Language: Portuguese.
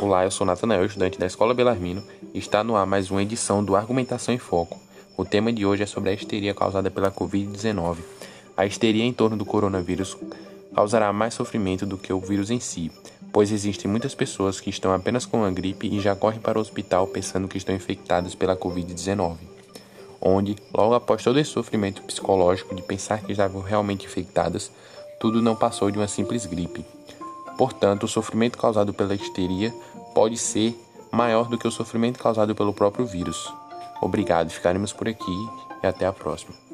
Olá, eu sou Natanael, estudante da Escola Belarmino, e está no ar mais uma edição do Argumentação em Foco. O tema de hoje é sobre a histeria causada pela Covid-19. A histeria em torno do coronavírus causará mais sofrimento do que o vírus em si, pois existem muitas pessoas que estão apenas com a gripe e já correm para o hospital pensando que estão infectadas pela Covid-19, onde, logo após todo esse sofrimento psicológico de pensar que estavam realmente infectadas, tudo não passou de uma simples gripe. Portanto, o sofrimento causado pela histeria pode ser maior do que o sofrimento causado pelo próprio vírus. Obrigado, ficaremos por aqui e até a próxima.